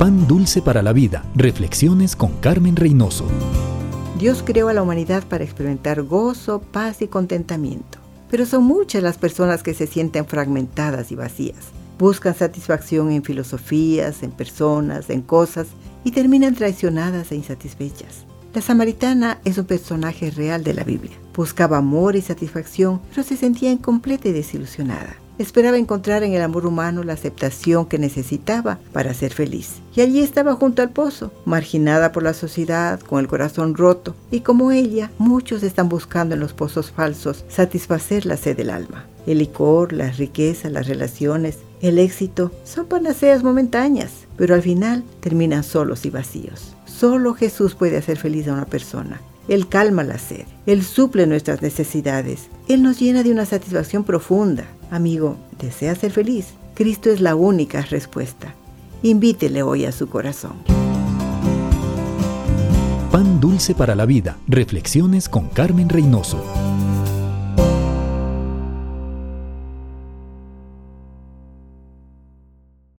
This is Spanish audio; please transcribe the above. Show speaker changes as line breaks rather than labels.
Pan dulce para la vida. Reflexiones con Carmen Reynoso.
Dios creó a la humanidad para experimentar gozo, paz y contentamiento. Pero son muchas las personas que se sienten fragmentadas y vacías. Buscan satisfacción en filosofías, en personas, en cosas y terminan traicionadas e insatisfechas. La samaritana es un personaje real de la Biblia. Buscaba amor y satisfacción, pero se sentía incompleta y desilusionada. Esperaba encontrar en el amor humano la aceptación que necesitaba para ser feliz. Y allí estaba junto al pozo, marginada por la sociedad, con el corazón roto. Y como ella, muchos están buscando en los pozos falsos satisfacer la sed del alma. El licor, las riquezas, las relaciones, el éxito son panaceas momentáneas, pero al final terminan solos y vacíos. Solo Jesús puede hacer feliz a una persona. Él calma la sed, Él suple nuestras necesidades, Él nos llena de una satisfacción profunda. Amigo, ¿desea ser feliz? Cristo es la única respuesta. Invítele hoy a su corazón.
Pan dulce para la vida. Reflexiones con Carmen Reynoso.